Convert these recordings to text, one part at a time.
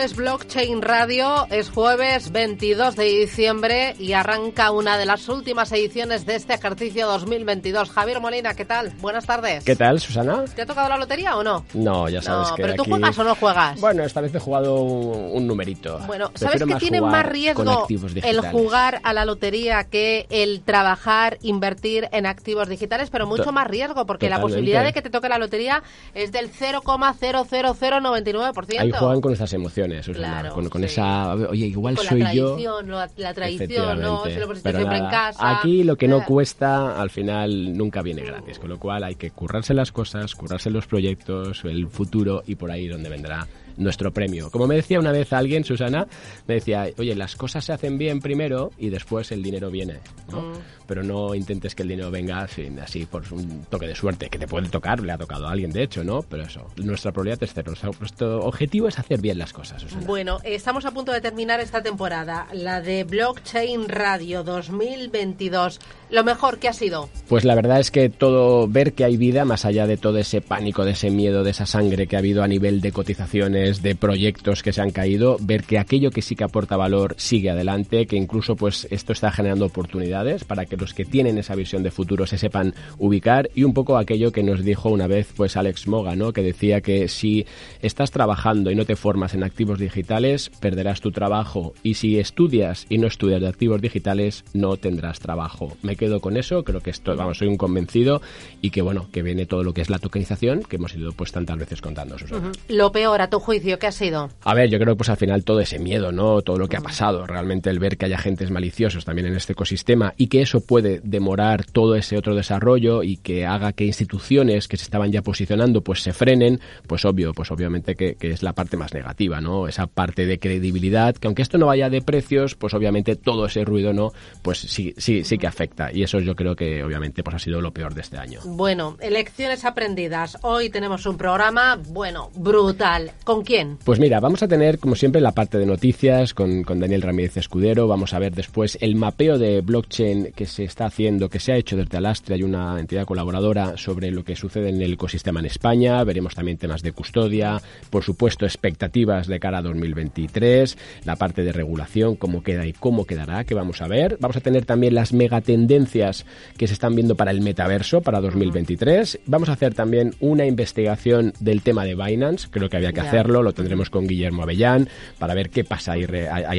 Es Blockchain Radio, es jueves 22 de diciembre y arranca una de las últimas ediciones de este ejercicio 2022. Javier Molina, ¿qué tal? Buenas tardes. ¿Qué tal, Susana? ¿Te ha tocado la lotería o no? No, ya sabes no, que ¿Pero tú aquí- juegas o no juegas? Bueno, esta vez he jugado un, numerito. Bueno, ¿sabes que tiene más riesgo el jugar a la lotería que el trabajar, invertir en activos digitales? Pero mucho más riesgo, porque la totalmente. posibilidad de que te toque la lotería es del 0,00099%. Ahí juegan con nuestras emociones, Susana. Claro, con con sí. esa. Oye, igual con soy la yo. tradición, ¿no? la tradición, ¿no? Lo pusiste en casa. Aquí lo que no cuesta, al final nunca viene gratis. Con lo cual hay que currarse las cosas, currarse los proyectos, el futuro y por ahí donde vendrá nuestro premio. Como me decía una vez alguien, Susana, me decía, oye, las cosas se hacen bien primero y después el dinero viene. ¿no? Mm. Pero no intentes que el dinero venga así, así por un toque de suerte, que te puede tocar, le ha tocado a alguien de hecho, ¿no? Pero eso, nuestra probabilidad es cero. Nuestro objetivo es hacer bien las cosas, Susana. Bueno, estamos a punto de terminar esta temporada, la de Blockchain Radio 2022. Lo mejor que ha sido. Pues la verdad es que todo, ver que hay vida más allá de todo ese pánico, de ese miedo, de esa sangre que ha habido a nivel de cotizaciones, de proyectos que se han caído, ver que aquello que sí que aporta valor sigue adelante, que incluso pues esto está generando oportunidades para que los que tienen esa visión de futuro se sepan ubicar y un poco aquello que nos dijo una vez pues Alex Moga, ¿no? Que decía que si estás trabajando y no te formas en activos digitales, perderás tu trabajo y si estudias y no estudias de activos digitales, no tendrás trabajo. Me quedo con eso, creo que esto, vamos, soy un convencido y que bueno, que viene todo lo que es la tokenización que hemos ido pues tantas veces contando, Susana. Lo peor, a tu juicio, ¿qué ha sido? A ver, yo creo que pues al final todo ese miedo, ¿no? Todo lo que ha pasado, realmente el ver que haya agentes maliciosos también en este ecosistema y que eso puede demorar todo ese otro desarrollo y que haga que instituciones que se estaban ya posicionando pues se frenen, pues obvio, pues obviamente que, que es la parte más negativa, ¿no? Esa parte de credibilidad, que aunque esto no vaya de precios, pues obviamente todo ese ruido, ¿no? Pues sí, sí, sí que afecta y eso yo creo que obviamente pues ha sido lo peor de este año. Bueno, elecciones aprendidas. Hoy tenemos un programa, bueno, brutal. ¿Con quién? Pues mira, vamos a tener, como siempre, la parte de noticias con, con Daniel Ramírez Escudero. Vamos a ver después el mapeo de blockchain que se está haciendo, que se ha hecho desde Alastre. Hay una entidad colaboradora sobre lo que sucede en el ecosistema en España. Veremos también temas de custodia, por supuesto, expectativas de cara a 2023, la parte de regulación, cómo queda y cómo quedará, que vamos a ver. Vamos a tener también las megatendencias que se están viendo para el metaverso para 2023. Vamos a hacer también una investigación del tema de Binance. Creo que había que hacerlo. Lo tendremos con Guillermo Avellán para ver qué pasa ahí,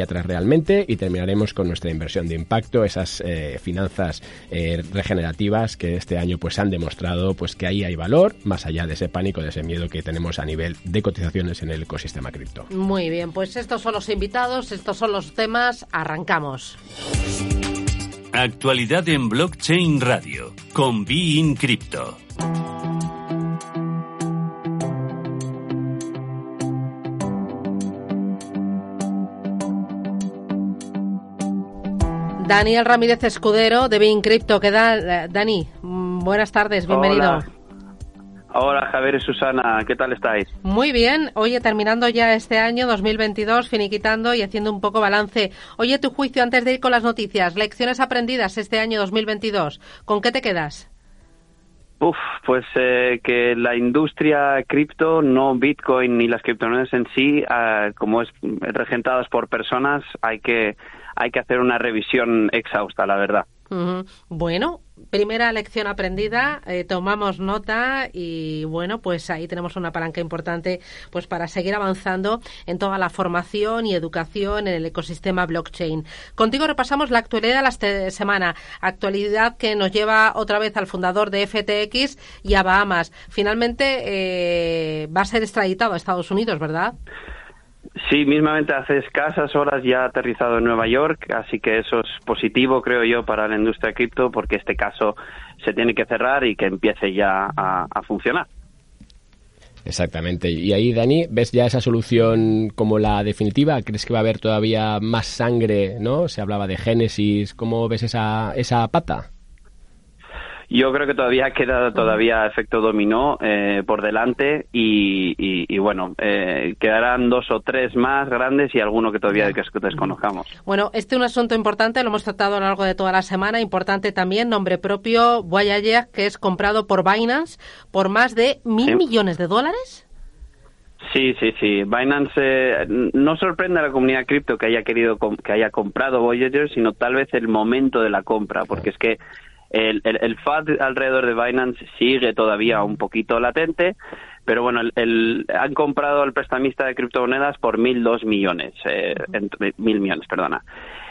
atrás realmente. Y terminaremos con nuestra inversión de impacto, esas eh, finanzas eh, regenerativas que este año pues han demostrado pues que ahí hay valor, más allá de ese pánico, de ese miedo que tenemos a nivel de cotizaciones en el ecosistema cripto. Muy bien, pues estos son los invitados, estos son los temas. Arrancamos. Actualidad en Blockchain Radio con Be in Crypto. Daniel Ramírez Escudero de Bein Crypto. ¿Qué tal, eh, Dani? Mm, Buenas tardes, bienvenido. Hola. Hola Javier y Susana, ¿qué tal estáis? Muy bien. Oye, terminando ya este año 2022, finiquitando y haciendo un poco balance. Oye, tu juicio antes de ir con las noticias. Lecciones aprendidas este año 2022. ¿Con qué te quedas? Uf, pues eh, que la industria cripto, no Bitcoin ni las criptomonedas en sí, ah, como es regentadas por personas, hay que hay que hacer una revisión exhausta, la verdad. Bueno, primera lección aprendida, eh, tomamos nota y bueno, pues ahí tenemos una palanca importante pues para seguir avanzando en toda la formación y educación en el ecosistema blockchain. Contigo repasamos la actualidad de la este- semana, actualidad que nos lleva otra vez al fundador de FTX y a Bahamas. Finalmente eh, va a ser extraditado a Estados Unidos, ¿verdad? Sí, mismamente hace escasas horas ya ha aterrizado en Nueva York, así que eso es positivo, creo yo, para la industria cripto, porque este caso se tiene que cerrar y que empiece ya a, a funcionar. Exactamente. Y ahí, Dani, ¿ves ya esa solución como la definitiva? ¿Crees que va a haber todavía más sangre, no? Se hablaba de Génesis. ¿Cómo ves esa, esa pata? Yo creo que todavía queda todavía efecto dominó eh, por delante y, bueno, eh, quedarán dos o tres más grandes y alguno que todavía que desconozcamos. Bueno, este es un asunto importante, lo hemos tratado a lo largo de toda la semana. Importante también, nombre propio, Voyager, que es comprado por Binance por más de mil millones de dólares. Sí, sí, sí. Binance eh, no sorprende a la comunidad cripto que haya querido que haya comprado Voyager, sino tal vez el momento de la compra, porque es que el, el, FAD alrededor de Binance sigue todavía un poquito latente, pero bueno, el, han comprado al prestamista de criptomonedas por mil dos millones, eh, mil millones, perdona.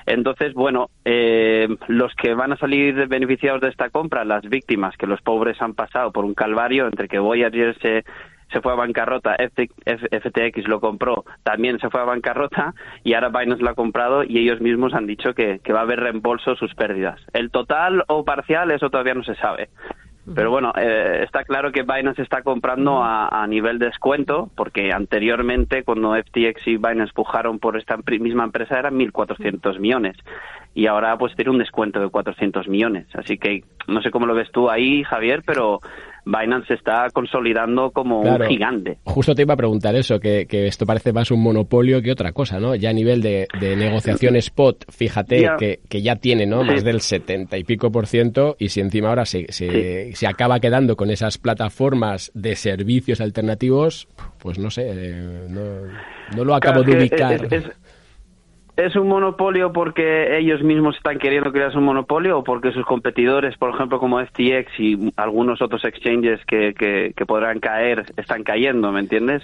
Entonces, bueno, eh, los que van a salir beneficiados de esta compra, las víctimas, que los pobres han pasado por un calvario entre que Voyager se se fue a bancarrota, FTX lo compró, también se fue a bancarrota y ahora Binance lo ha comprado y ellos mismos han dicho que, que va a haber reembolso sus pérdidas. El total o parcial, eso todavía no se sabe. Pero bueno, eh, está claro que Binance está comprando a, a, nivel descuento, porque anteriormente, cuando FTX y Binance pujaron por esta misma empresa, eran 1.400 millones. Y ahora, pues, tiene un descuento de 400 millones. Así que no sé cómo lo ves tú ahí, Javier, pero Binance se está consolidando como un gigante. Justo te iba a preguntar eso, que, esto parece más un monopolio que otra cosa, ¿no? Ya a nivel de, negociación spot, fíjate que, ya tiene, ¿no? Más del 70 y pico por ciento y si encima ahora se, se, acaba quedando con esas plataformas de servicios alternativos, pues no sé, eh, no, lo acabo de ubicar es un monopolio porque ellos mismos están queriendo crear un monopolio o porque sus competidores, por ejemplo, como FTX y algunos otros exchanges que, que, podrán caer, están cayendo, ¿me entiendes?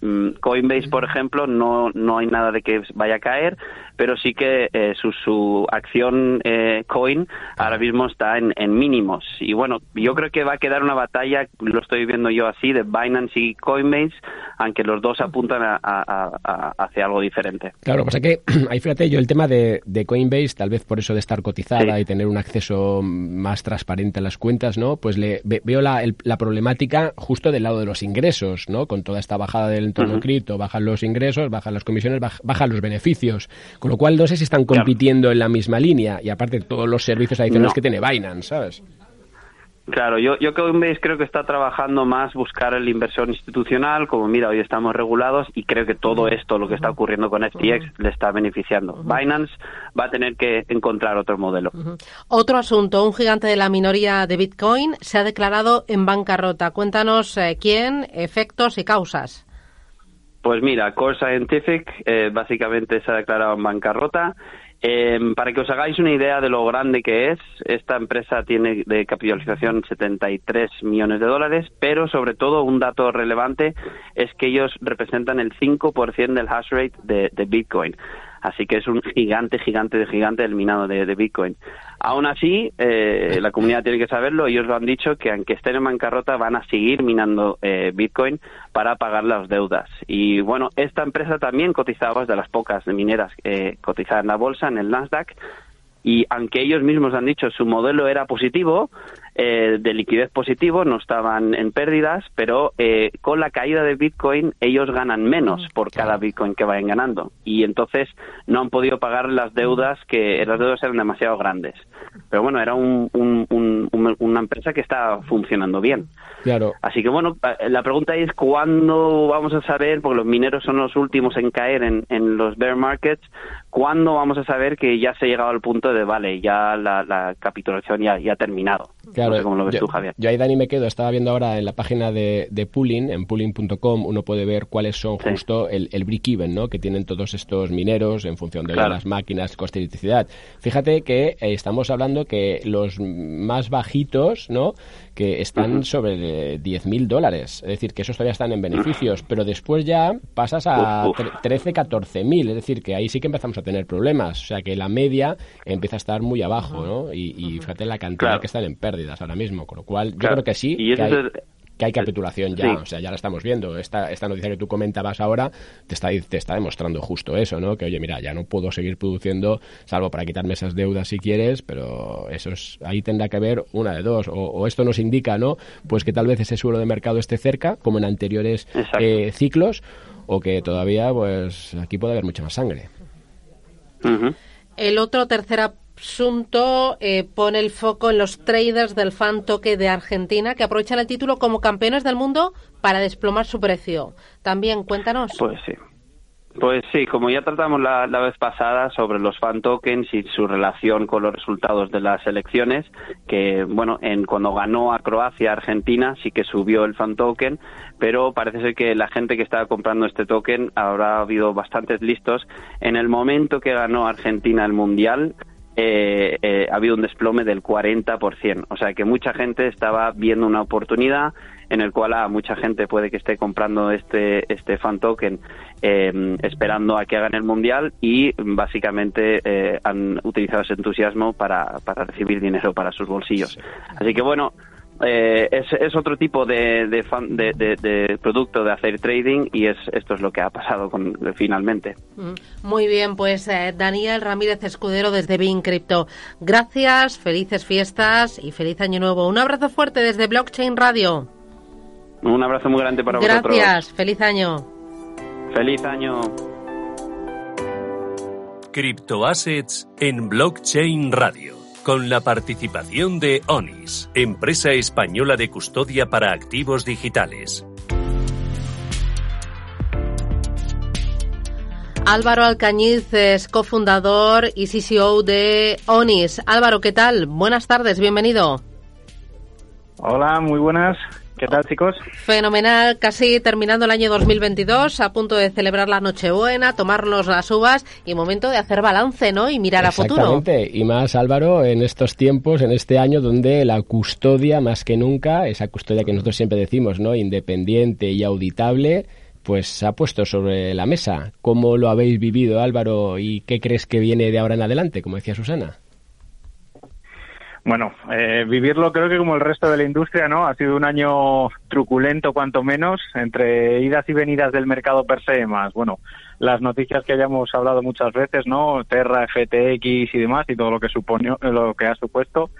Mm, Coinbase, por ejemplo, no, no hay nada de que vaya a caer, pero sí que eh, su, su acción eh, Coin ahora mismo está en, en mínimos. Y bueno, yo creo que va a quedar una batalla, lo estoy viendo yo así, de Binance y Coinbase, aunque los dos apuntan a, a, hacia algo diferente. Claro, pasa que ahí fíjate yo el tema de, Coinbase, tal vez por eso de estar cotizada y tener un acceso más transparente a las cuentas, ¿no? Pues le veo la, la, problemática justo del lado de los ingresos, ¿no? Con toda esta bajada del entorno cripto, bajan los ingresos, bajan las comisiones, bajan los beneficios. Con lo cual no sé si están compitiendo en la misma línea y aparte todos los servicios adicionales que tiene Binance, ¿sabes? Claro, yo, yo creo que está trabajando más buscar el inversor institucional, como mira, hoy estamos regulados y creo que todo esto, lo que está ocurriendo con FTX, le está beneficiando. Binance va a tener que encontrar otro modelo. Otro asunto, un gigante de la minoría de Bitcoin se ha declarado en bancarrota. Cuéntanos eh, quién, efectos y causas. Pues mira, Core Scientific eh, básicamente se ha declarado en bancarrota Em, para que os hagáis una idea de lo grande que es, esta empresa tiene de capitalización 73 millones de dólares, pero sobre todo un dato relevante es que ellos representan el 5% del hash rate de Bitcoin. Así que es un gigante, gigante de gigante del minado de, Bitcoin. Aún así, eh, la comunidad tiene que saberlo, ellos lo han dicho, que aunque estén en bancarrota van a seguir minando eh, Bitcoin para pagar las deudas. Y bueno, esta empresa también cotizaba, es de las pocas mineras eh, cotizadas en la bolsa, en el Nasdaq, y aunque ellos mismos han dicho su modelo era positivo, eh, de liquidez positivo, no estaban en pérdidas, pero eh, con la caída de Bitcoin ellos ganan menos mm, por cada Bitcoin que vayan ganando y entonces no han podido pagar las deudas que las deudas eran demasiado grandes. Pero bueno, era un, una empresa que está funcionando bien. Claro. Así que bueno, la pregunta es cuándo vamos a saber, porque los mineros son los últimos en caer en, en los bear markets, cuándo vamos a saber que ya se ha llegado al punto de, vale, ya la, capitulación ya, ya ha terminado. Claro, no sé cómo lo ves yo, tú, Javier. Yo ahí, Dani, me quedo. Estaba viendo ahora en la página de, de Pooling, en pooling.com, uno puede ver cuáles son justo el, el break-even, ¿no? Que tienen todos estos mineros en función de las máquinas, coste y electricidad. Fíjate que eh, estamos hablando que los más bajitos, ¿no? Que están sobre 10.000 dólares. Es decir, que esos todavía están en beneficios, pero después ya pasas a 13, 14.000. Es decir, que ahí sí que empezamos a tener problemas. O sea, que la media empieza a estar muy abajo, ¿no? Y, fíjate la cantidad que están en pérdidas ahora mismo. Con lo cual, yo creo que sí. Y que hay capitulación ya, o sea, ya la estamos viendo. Esta, esta noticia que tú comentabas ahora te está, te está demostrando justo eso, ¿no? Que, oye, mira, ya no puedo seguir produciendo, salvo para quitarme esas deudas si quieres, pero eso es, ahí tendrá que haber una de dos. O, esto nos indica, ¿no? Pues que tal vez ese suelo de mercado esté cerca, como en anteriores eh, ciclos, o que todavía, pues, aquí puede haber mucha más sangre. El otro tercera asunto eh, pone el foco en los traders del fan toque de Argentina que aprovechan el título como campeones del mundo para desplomar su precio. También, cuéntanos. Pues sí. Pues sí, como ya tratamos la, vez pasada sobre los fan tokens y su relación con los resultados de las elecciones, que bueno, en cuando ganó a Croacia, Argentina, sí que subió el fan token, pero parece ser que la gente que estaba comprando este token habrá habido bastantes listos. En el momento que ganó Argentina el mundial, eh, eh, ha habido un desplome del 40%. O sea que mucha gente estaba viendo una oportunidad en el cual a mucha gente puede que esté comprando este, este fan token eh, esperando a que hagan el mundial y básicamente eh, han utilizado ese entusiasmo para, para recibir dinero para sus bolsillos. Así que bueno, eh, es, es, otro tipo de, de, de, producto de hacer trading y es esto es lo que ha pasado con, finalmente. Mm, muy bien, pues eh, Daniel Ramírez Escudero desde Bin Crypto. Gracias, felices fiestas y feliz año nuevo. Un abrazo fuerte desde Blockchain Radio. Un abrazo muy grande para vosotros. Gracias, feliz año. Feliz año. Cryptoassets en Blockchain Radio con la participación de ONIS, empresa española de custodia para activos digitales. Álvaro Alcañiz es cofundador y CCO de ONIS. Álvaro, ¿qué tal? Buenas tardes, bienvenido. Hola, muy buenas. ¿Qué tal, chicos? Fenomenal, casi terminando el año 2022, a punto de celebrar la Nochebuena, tomarnos las uvas y momento de hacer balance, ¿no? Y mirar a futuro. Exactamente, y más, Álvaro, en estos tiempos, en este año donde la custodia, más que nunca, esa custodia que nosotros siempre decimos, ¿no? Independiente y auditable, pues se ha puesto sobre la mesa. ¿Cómo lo habéis vivido, Álvaro, y qué crees que viene de ahora en adelante, como decía Susana? Bueno, eh, vivirlo creo que como el resto de la industria, ¿no? Ha sido un año truculento, cuanto menos, entre idas y venidas del mercado per se, más, bueno, las noticias que hayamos hablado muchas veces, ¿no? Terra, FTX y demás, y todo lo que supone, lo que ha supuesto.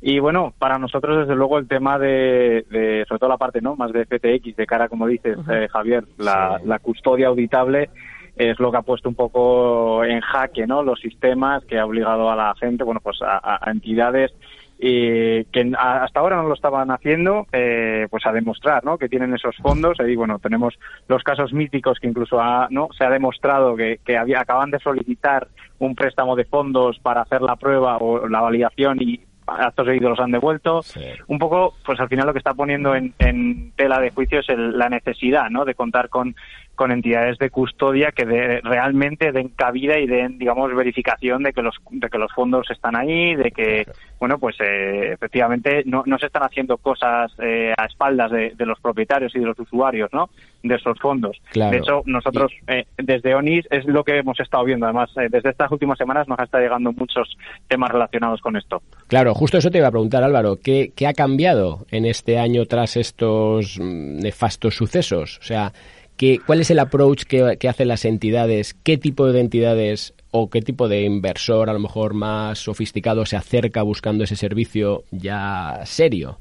Y bueno, para nosotros, desde luego, el tema de, de sobre todo la parte, ¿no? Más de FTX, de cara, como dices, eh, Javier, la, la custodia auditable, es lo que ha puesto un poco en jaque no los sistemas que ha obligado a la gente bueno pues a, entidades que hasta ahora no lo estaban haciendo eh, pues a demostrar no que tienen esos fondos. Y bueno tenemos los casos míticos que incluso no se ha demostrado que, que había, acaban de solicitar un préstamo de fondos para hacer la prueba o la validación y actos seguidos los han devuelto. Un poco, pues al final lo que está poniendo en, tela de juicio es la necesidad, ¿no? De contar con con entidades de custodia que realmente den cabida y den, digamos, verificación de que los, de que los fondos están ahí, de que, bueno, pues eh, efectivamente no, no se están haciendo cosas eh, a espaldas de, los propietarios y de los usuarios, ¿no? De esos fondos. De hecho, nosotros eh, desde ONIS es lo que hemos estado viendo. Además, desde estas últimas semanas nos está llegando muchos temas relacionados con esto. Claro, justo eso te iba a preguntar, Álvaro. ¿Qué, qué ha cambiado en este año tras estos mm, nefastos sucesos? O sea, ¿Cuál es el approach que, hacen las entidades? ¿Qué tipo de entidades o qué tipo de inversor a lo mejor más sofisticado se acerca buscando ese servicio ya serio?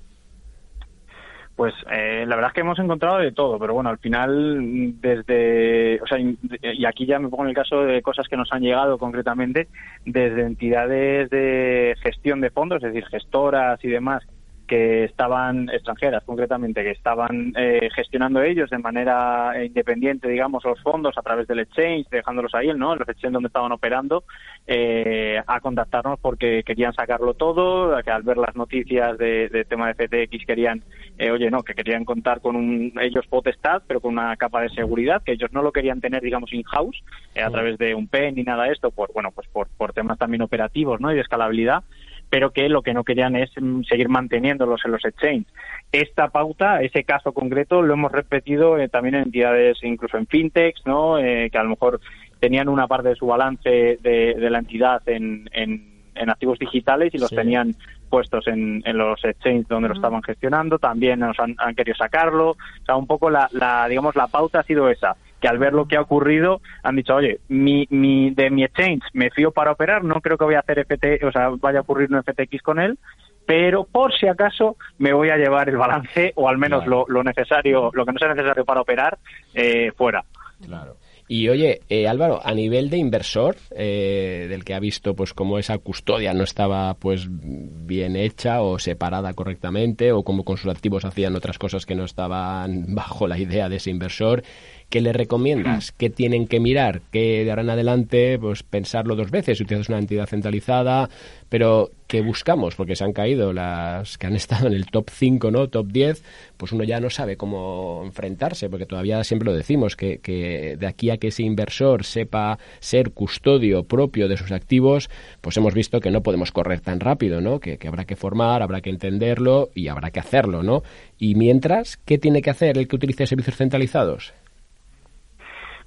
Pues eh, la verdad es que hemos encontrado de todo, pero bueno, al final desde, o sea, y aquí ya me pongo en el caso de cosas que nos han llegado concretamente, desde entidades de gestión de fondos, es decir, gestoras y demás, que estaban extranjeras concretamente, que estaban eh, gestionando ellos de manera independiente, digamos, los fondos a través del exchange, dejándolos ahí, ¿no? Los exchange donde estaban operando, eh, a contactarnos porque querían sacarlo todo, que al ver las noticias de, tema de FTX querían, eh, oye, no, que querían contar con un, ellos potestad, pero con una capa de seguridad, que ellos no lo querían tener, digamos, in-house, a través de un PEN ni nada de esto, por, bueno, pues por, por temas también operativos, ¿no? Y de escalabilidad pero que lo que no querían es mm, seguir manteniéndolos en los exchanges. Esta pauta, ese caso concreto, lo hemos repetido eh, también en entidades, incluso en fintechs, ¿no? Eh, que a lo mejor tenían una parte de su balance de, la entidad en, en, activos digitales y los tenían puestos en, en, los exchanges donde lo estaban gestionando, también nos han, han, querido sacarlo, o sea, un poco la, la, digamos, la pauta ha sido esa, que al ver lo que ha ocurrido han dicho, oye, mi, mi, de mi exchange me fío para operar, no creo que voy a hacer FT, o sea, vaya a ocurrir un FTX con él, pero por si acaso me voy a llevar el balance o al menos lo, lo, necesario, lo que no sea necesario para operar, eh, fuera. Claro. Y oye, eh, Álvaro, a nivel de inversor, eh, del que ha visto pues cómo esa custodia no estaba pues bien hecha o separada correctamente o cómo con sus activos hacían otras cosas que no estaban bajo la idea de ese inversor, ¿qué le recomiendas? ¿Qué tienen que mirar? ¿Qué de ahora en adelante pues pensarlo dos veces? Si utilizas una entidad centralizada, pero ¿qué buscamos? Porque se han caído las que han estado en el top 5, ¿no? Top 10, pues uno ya no sabe cómo enfrentarse, porque todavía siempre lo decimos, que, que de aquí a que ese inversor sepa ser custodio propio de sus activos, pues hemos visto que no podemos correr tan rápido, ¿no? Que, que habrá que formar, habrá que entenderlo y habrá que hacerlo, ¿no? Y mientras, ¿qué tiene que hacer el que utilice servicios centralizados?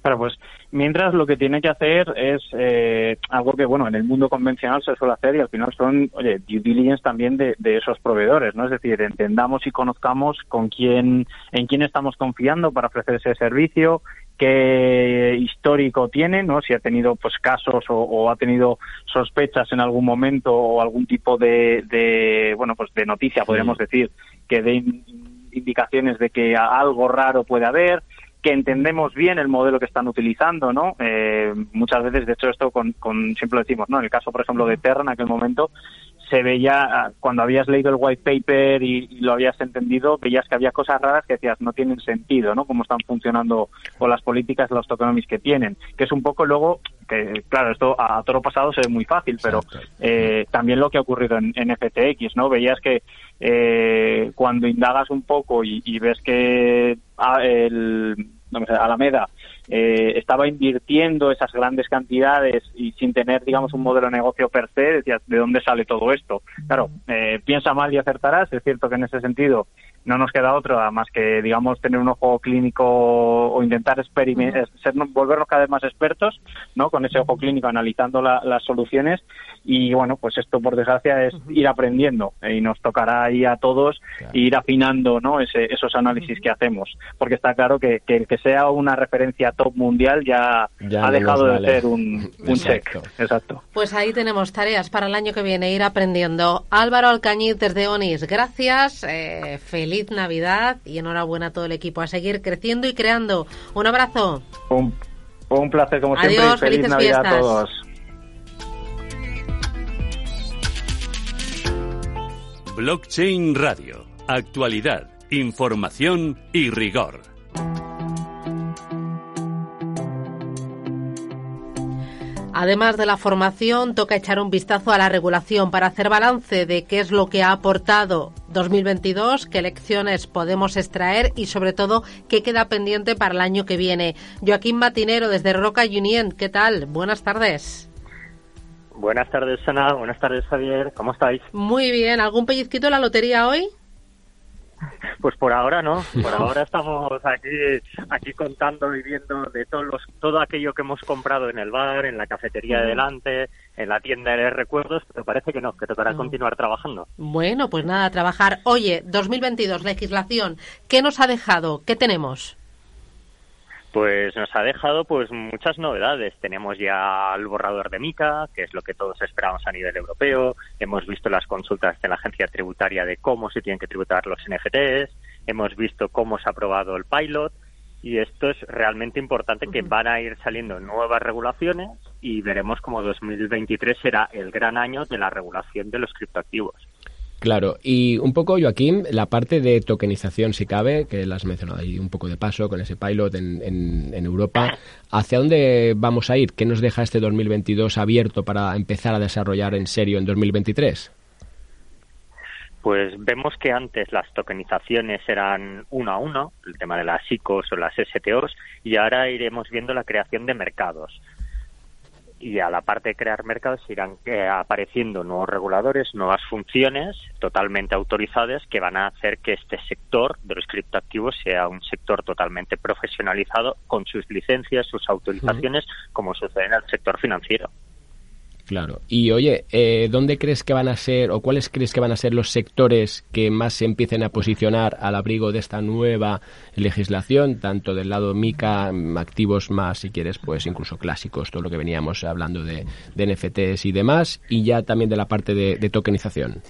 Claro, pues mientras lo que tiene que hacer es eh, algo que, bueno, en el mundo convencional se suele hacer y al final son, oye, due diligence también de, de, esos proveedores, ¿no? Es decir, entendamos y conozcamos con quién, en quién estamos confiando para ofrecer ese servicio, qué histórico tiene, ¿no? Si ha tenido pues casos o, o, ha tenido sospechas en algún momento o algún tipo de, de bueno, pues de noticia, podríamos sí. decir, que den indicaciones de que algo raro puede haber, que entendemos bien el modelo que están utilizando, ¿no? Eh, muchas veces, de hecho, esto con, con, siempre lo decimos, ¿no? En el caso, por ejemplo, de Terra, en aquel momento, se veía, ah, cuando habías leído el white paper y, y, lo habías entendido, veías que había cosas raras que decías no tienen sentido, ¿no? Cómo están funcionando o las políticas, los tokenomics que tienen, que es un poco luego, que claro, esto a, a todo pasado se ve muy fácil, pero eh, también lo que ha ocurrido en, en FTX, ¿no? Veías que eh, cuando indagas un poco y, y ves que a, el, no sé, Alameda eh, estaba invirtiendo esas grandes cantidades y sin tener, digamos, un modelo de negocio per se, decías, ¿de dónde sale todo esto? Claro, eh, piensa mal y acertarás. Es cierto que en ese sentido no nos queda otra más que, digamos, tener un ojo clínico o intentar experimentar, ser, volvernos cada vez más expertos, ¿no? Con ese ojo clínico analizando la, las soluciones y, bueno, pues esto, por desgracia, es ir aprendiendo eh, y nos tocará ahí a todos claro. ir afinando, ¿no? Ese, esos análisis que hacemos, porque está claro que, que el que sea una referencia top mundial ya, ya ha dejado de ser un, un check. Exacto. Pues ahí tenemos tareas para el año que viene, ir aprendiendo. Álvaro Alcañiz desde ONIS, gracias, eh, feliz Navidad y enhorabuena a todo el equipo. A seguir creciendo y creando. Un abrazo. Un, un placer como Adiós, siempre. Feliz Feliz Navidad fiestas. a todos. Blockchain Radio. Actualidad, información y rigor. Además de la formación, toca echar un vistazo a la regulación para hacer balance de qué es lo que ha aportado 2022, qué lecciones podemos extraer y, sobre todo, qué queda pendiente para el año que viene. Joaquín Matinero, desde Roca Union, ¿qué tal? Buenas tardes. Buenas tardes, Ana. Buenas tardes, Javier. ¿Cómo estáis? Muy bien. ¿Algún pellizquito en la lotería hoy? Pues por ahora no, por ahora estamos aquí, aquí contando y viendo de todos los, todo aquello que hemos comprado en el bar, en la cafetería de delante, en la tienda de recuerdos, pero parece que no, que tocará no. continuar trabajando. Bueno, pues nada, trabajar. Oye, 2022, legislación, ¿qué nos ha dejado? ¿Qué tenemos? Pues nos ha dejado pues muchas novedades. Tenemos ya el borrador de MICA, que es lo que todos esperamos a nivel europeo. Hemos visto las consultas de la agencia tributaria de cómo se tienen que tributar los NFTs. Hemos visto cómo se ha aprobado el pilot. Y esto es realmente importante que van a ir saliendo nuevas regulaciones y veremos cómo 2023 será el gran año de la regulación de los criptoactivos. Claro, y un poco, Joaquín, la parte de tokenización, si cabe, que la has mencionado ahí un poco de paso con ese pilot en, en, en, Europa. ¿Hacia dónde vamos a ir? ¿Qué nos deja este 2022 abierto para empezar a desarrollar en serio en 2023? Pues vemos que antes las tokenizaciones eran uno a uno, el tema de las ICOs o las STOs, y ahora iremos viendo la creación de mercados y a la parte de crear mercados irán eh, apareciendo nuevos reguladores, nuevas funciones totalmente autorizadas que van a hacer que este sector de los criptoactivos sea un sector totalmente profesionalizado con sus licencias, sus autorizaciones, como sucede en el sector financiero. Claro. Y oye, eh, ¿dónde crees que van a ser o cuáles crees que van a ser los sectores que más se empiecen a posicionar al abrigo de esta nueva legislación, tanto del lado MICA, activos más, si quieres, pues incluso clásicos, todo lo que veníamos hablando de, de NFTs y demás, y ya también de la parte de, de tokenización?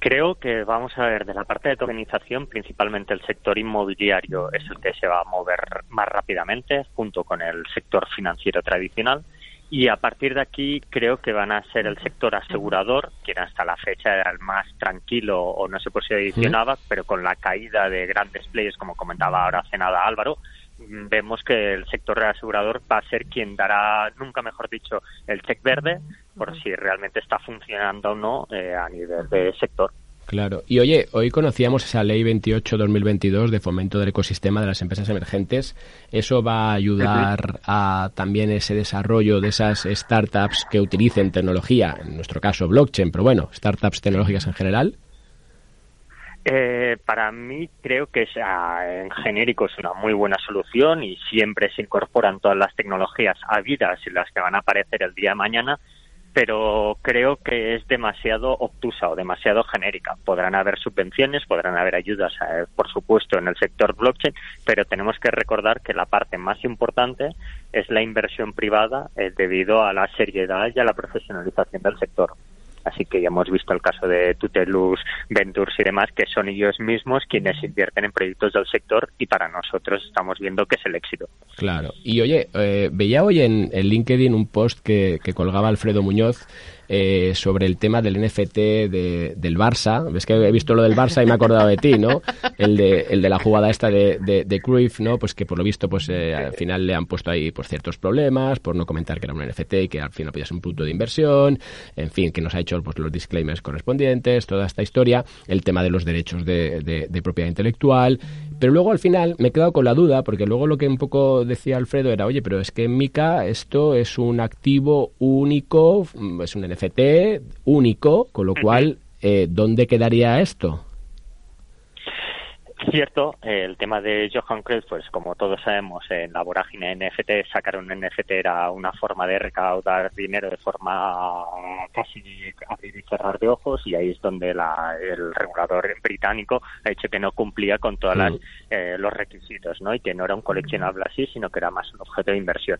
Creo que vamos a ver de la parte de tokenización, principalmente el sector inmobiliario es el que se va a mover más rápidamente, junto con el sector financiero tradicional. Y a partir de aquí creo que van a ser el sector asegurador, quien hasta la fecha era el más tranquilo o no se posicionaba, pero con la caída de grandes players, como comentaba ahora hace nada Álvaro, vemos que el sector asegurador va a ser quien dará, nunca mejor dicho, el check verde por si realmente está funcionando o no eh, a nivel de sector. Claro. Y oye, hoy conocíamos esa ley 28-2022 de fomento del ecosistema de las empresas emergentes. ¿Eso va a ayudar a también ese desarrollo de esas startups que utilicen tecnología, en nuestro caso blockchain, pero bueno, startups tecnológicas en general? Eh, para mí creo que en genérico es una muy buena solución y siempre se incorporan todas las tecnologías habidas y las que van a aparecer el día de mañana pero creo que es demasiado obtusa o demasiado genérica. Podrán haber subvenciones, podrán haber ayudas, eh, por supuesto, en el sector blockchain, pero tenemos que recordar que la parte más importante es la inversión privada eh, debido a la seriedad y a la profesionalización del sector. Así que ya hemos visto el caso de Tutelus, Ventures y demás, que son ellos mismos quienes invierten en proyectos del sector y para nosotros estamos viendo que es el éxito. Claro. Y oye, eh, veía hoy en, en, LinkedIn un post que, que colgaba Alfredo Muñoz eh, sobre el tema del NFT de, del Barça. Ves que he visto lo del Barça y me he acordado de ti, ¿no? El de, el de la jugada esta de, de, Cruyff, ¿no? Pues que por lo visto, pues eh, al final le han puesto ahí pues, ciertos problemas por no comentar que era un NFT y que al final podía ser un punto de inversión. En fin, que nos ha hecho pues, los disclaimers correspondientes, toda esta historia, el tema de los derechos de, de propiedad intelectual. Pero luego al final me he quedado con la duda, porque luego lo que un poco decía Alfredo era, oye, pero es que en Mica esto es un activo único, es un NFT FT único, con lo cual, eh, ¿dónde quedaría esto? Cierto, el tema de Johan Cruyff, pues como todos sabemos, en la vorágine NFT, sacar un NFT era una forma de recaudar dinero de forma casi abrir y cerrar de ojos y ahí es donde el regulador británico ha dicho que no cumplía con todos mm. eh, los requisitos, ¿no? Y que no era un coleccionable así, sino que era más un objeto de inversión.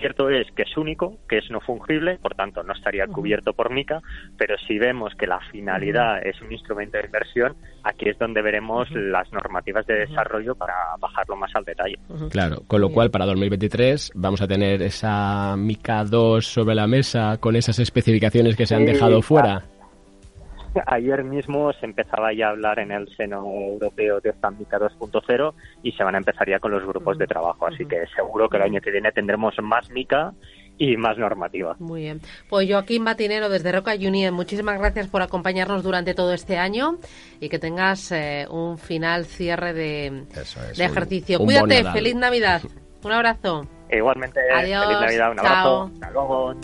Cierto es que es único, que es no fungible, por tanto no estaría cubierto por MICA, pero si vemos que la finalidad es un instrumento de inversión, aquí es donde veremos las normativas de desarrollo para bajarlo más al detalle. Claro, con lo cual para 2023 vamos a tener esa MICA 2 sobre la mesa con esas especificaciones que se han dejado fuera. Ayer mismo se empezaba ya a hablar en el seno europeo de esta MICA 2.0 y se van a empezar ya con los grupos de trabajo, así que seguro que el año que viene tendremos más MICA y más normativa. Muy bien. Pues Joaquín Batinero desde Roca Union, muchísimas gracias por acompañarnos durante todo este año y que tengas eh, un final cierre de, ejercicio. Cuídate, feliz Navidad. Un abrazo. Igualmente, Adiós. feliz Navidad, un abrazo. Hasta luego.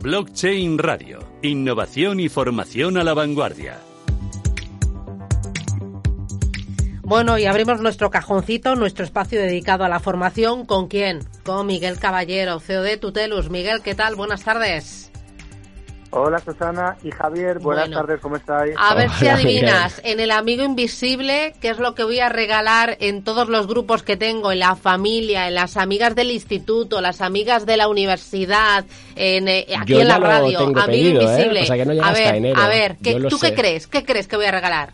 Blockchain Radio. Innovación y formación a la vanguardia. Bueno, y abrimos nuestro cajoncito, nuestro espacio dedicado a la formación. ¿Con quién? Con Miguel Caballero, CEO de Tutelus. Miguel, ¿qué tal? Buenas tardes. Hola Susana y Javier, buenas tardes, ¿cómo estáis? A ver si adivinas, en el amigo invisible, ¿qué es lo que voy a regalar en todos los grupos que tengo, en la familia, en las amigas del instituto, las amigas de la universidad, en, eh, aquí en la radio, amigo ¿eh? invisible? a ver, a ver, ¿tú qué crees? ¿Qué crees que voy a regalar?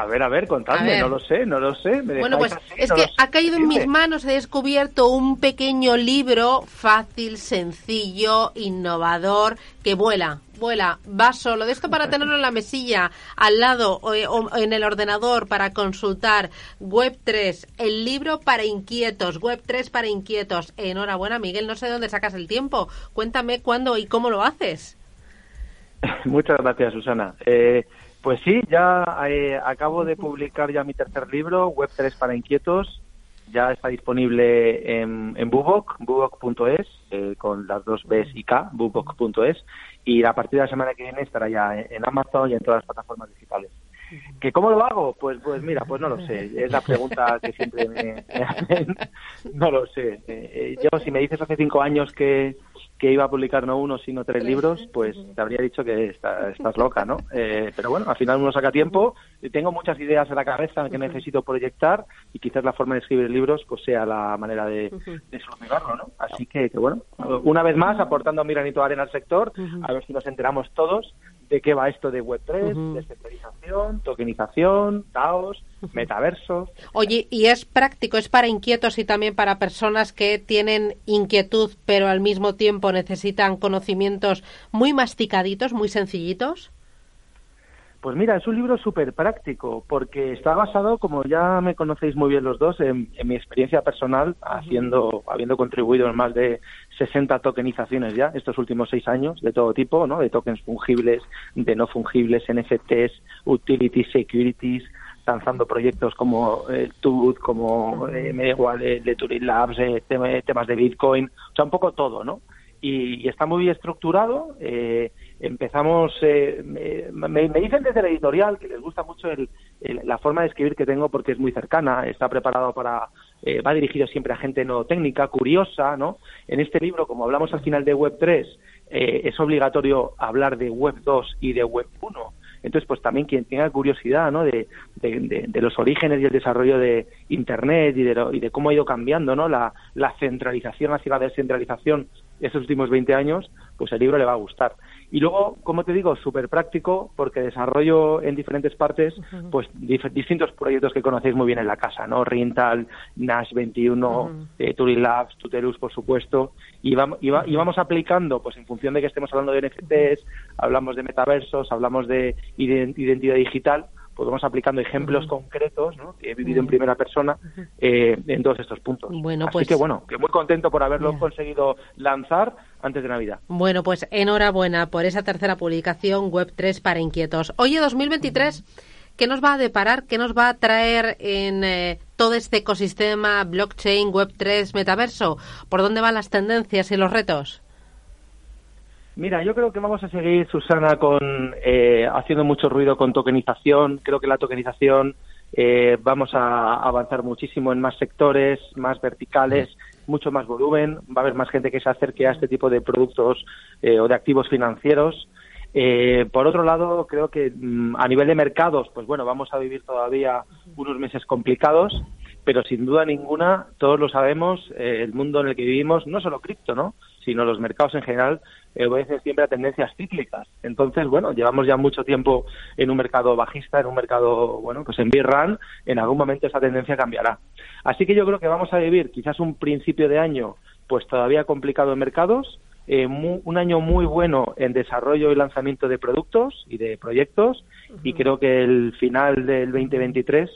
A ver, a ver, contadme, no lo sé, no lo sé. bueno, pues es que ha caído en mis manos, he descubierto un pequeño libro fácil, sencillo, innovador, que vuela, vuela, va solo. De esto para tenerlo en la mesilla, al lado o, en el ordenador para consultar. Web 3, el libro para inquietos, Web 3 para inquietos. Enhorabuena, Miguel, no sé de dónde sacas el tiempo. Cuéntame cuándo y cómo lo haces. Muchas gracias, Susana. Eh, pues sí, ya eh, acabo de publicar ya mi tercer libro, Web3 para inquietos. Ya está disponible en, en Bubok, bubok.es, eh, con las dos Bs y K, bubok.es. Y a partir de la semana que viene estará ya en Amazon y en todas las plataformas digitales. ¿Que cómo lo hago? Pues, pues mira, pues no lo sé. Es la pregunta que siempre me, hacen. No lo sé. Eh, yo, si me dices hace cinco años que, que iba a publicar no uno, sino tres libros, pues te habría dicho que estás loca, ¿no? Eh, pero bueno, al final uno saca tiempo. Tengo muchas ideas en la cabeza que necesito proyectar y quizás la forma de escribir libros pues sea la manera de, de solucionarlo, ¿no? Así que, que, bueno, una vez más, aportando mi granito de arena al sector, a ver si nos enteramos todos de qué va esto de Web3, descentralización, tokenización, DAOs, metaversos. Oye, ¿y es práctico, es para inquietos y también para personas que tienen inquietud, pero al mismo tiempo necesitan conocimientos muy masticaditos, muy sencillitos? Pues mira, es un libro súper práctico porque está basado, como ya me conocéis muy bien los dos, en, mi experiencia personal, haciendo, habiendo contribuido en más de 60 tokenizaciones ya estos últimos seis años de todo tipo, ¿no? De tokens fungibles, de no fungibles, NFTs, utilities, securities, lanzando proyectos como el eh, TUD, como eh, me da igual, el de Turing Labs, eh, temas de Bitcoin, o sea, un poco todo, ¿no? Y, está muy bien estructurado. Eh, empezamos, eh, me, dicen desde la editorial que les gusta mucho la forma de escribir que tengo porque es muy cercana, está preparado para, eh, va dirigido siempre a gente no técnica, curiosa, ¿no? En este libro, como hablamos al final de Web 3, eh, es obligatorio hablar de Web 2 y de Web 1. Entonces, pues también quien tenga curiosidad ¿no? de, de, los orígenes y el desarrollo de Internet y de, y de cómo ha ido cambiando ¿no? la, la centralización hacia la descentralización esos últimos 20 años, pues el libro le va a gustar. Y luego, como te digo, súper práctico porque desarrollo en diferentes partes pues distintos proyectos que conocéis muy bien en la casa, ¿no? Rintal, Nash 21, eh, Turing Labs, Tutelus, por supuesto, y, vamos, y, vamos aplicando, pues en función de que estemos hablando de NFTs, hablamos de metaversos, hablamos de identidad digital, pues vamos aplicando ejemplos concretos ¿no? que he vivido en primera persona eh, en todos estos puntos. Bueno, Así pues, que bueno, que muy contento por haberlo conseguido lanzar antes de Navidad. Bueno, pues enhorabuena por esa tercera publicación Web3 para inquietos. Oye, 2023, ¿qué nos va a deparar? ¿Qué nos va a traer en eh, todo este ecosistema blockchain, Web3, metaverso? ¿Por dónde van las tendencias y los retos? Mira, yo creo que vamos a seguir, Susana, con eh, haciendo mucho ruido con tokenización. Creo que la tokenización eh, vamos a avanzar muchísimo en más sectores, más verticales, mucho más volumen. Va a haber más gente que se acerque a este tipo de productos eh, o de activos financieros. por otro lado, creo que mm, a nivel de mercados, pues bueno, vamos a vivir todavía unos meses complicados, pero sin duda ninguna, todos lo sabemos, el mundo en el que vivimos, no solo cripto, ¿no? sino los mercados en general eh, obedecen siempre a tendencias cíclicas. Entonces, bueno, llevamos ya mucho tiempo en un mercado bajista, en un mercado, bueno, pues en beer run, en algún momento esa tendencia cambiará. Así que yo creo que vamos a vivir quizás un principio de año pues todavía complicado en mercados, eh, un año muy bueno en desarrollo y lanzamiento de productos y de proyectos y creo que el final del 2023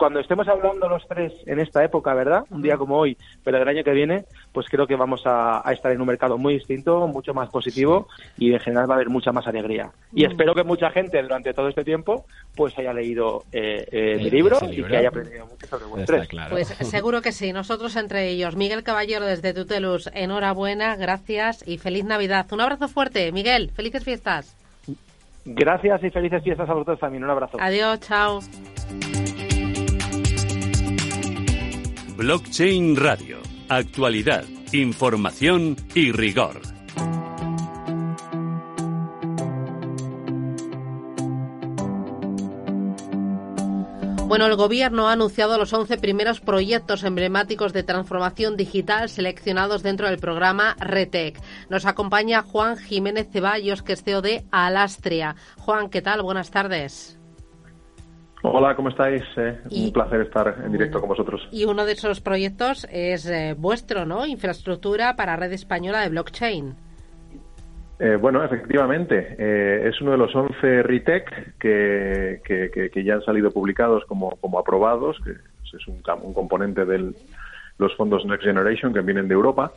cuando estemos hablando los tres en esta época, ¿verdad? Un día como hoy, pero el año que viene, pues creo que vamos a, estar en un mercado muy distinto, mucho más positivo y en general va a haber mucha más alegría. Y mm. espero que mucha gente durante todo este tiempo pues haya leído eh, eh mi libro, y que haya aprendido mucho sobre Web3. Claro. Pues seguro que sí, nosotros entre ellos. Miguel Caballero desde Tutelus, enhorabuena, gracias y feliz Navidad. Un abrazo fuerte, Miguel, felices fiestas. Gracias y felices fiestas a vosotros también. Un abrazo. Adiós, chao. Blockchain Radio. Actualidad, información y rigor. Bueno, el Gobierno ha anunciado los 11 primeros proyectos emblemáticos de transformación digital seleccionados dentro del programa RETEC. Nos acompaña Juan Jiménez Ceballos, que es CEO de Alastria. Juan, ¿qué tal? Buenas tardes. Hola, ¿cómo estáis? Eh, un placer estar en directo con vosotros. Y uno de esos proyectos es eh, vuestro, ¿no? Infraestructura para red española de blockchain. Eh, bueno, efectivamente, es uno de los 11 RITEC que, que, ya han salido publicados como, como aprobados, que es un, un componente de los fondos Next Generation que vienen de Europa.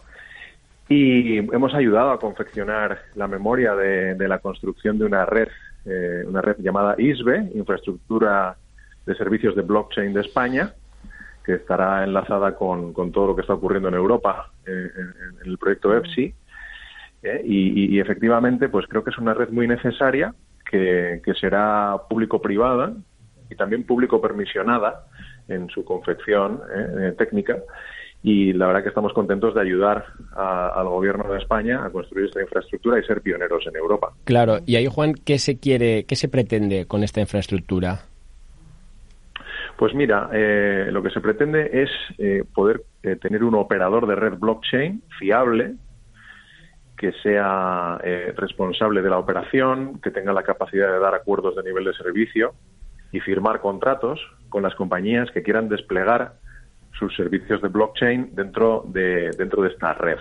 Y hemos ayudado a confeccionar la memoria de, de la construcción de una red eh, una red llamada ISBE, Infraestructura de Servicios de Blockchain de España, que estará enlazada con, todo lo que está ocurriendo en Europa eh, en, el proyecto EFSI. Eh, y, efectivamente, pues creo que es una red muy necesaria que, que será público-privada y también público-permisionada en su confección técnica y la verdad que estamos contentos de ayudar al gobierno de España a construir esta infraestructura y ser pioneros en Europa. Claro, y ahí Juan, ¿qué se quiere, qué se pretende con esta infraestructura? Pues mira, eh, lo que se pretende es eh, poder eh, tener un operador de red blockchain fiable, que sea responsable de la operación, que tenga la capacidad de dar acuerdos de nivel de servicio y firmar contratos con las compañías que quieran desplegar sus servicios de blockchain dentro de dentro de esta red.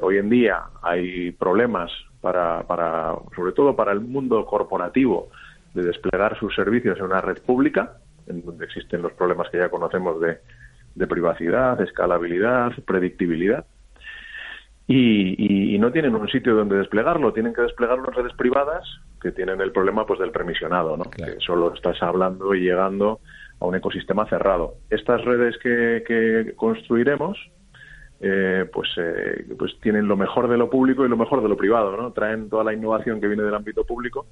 Hoy en día hay problemas para, para sobre todo para el mundo corporativo de desplegar sus servicios en una red pública en donde existen los problemas que ya conocemos de, de privacidad, escalabilidad, predictibilidad. Y, no tienen un sitio donde desplegarlo, tienen que desplegarlo en redes privadas que tienen el problema pues del permisionado, ¿no? que solo estás hablando y llegando a un ecosistema cerrado. Estas redes que, construiremos eh, pues, eh, pues tienen lo mejor de lo público y lo mejor de lo privado, ¿no? Traen toda la innovación que viene del ámbito público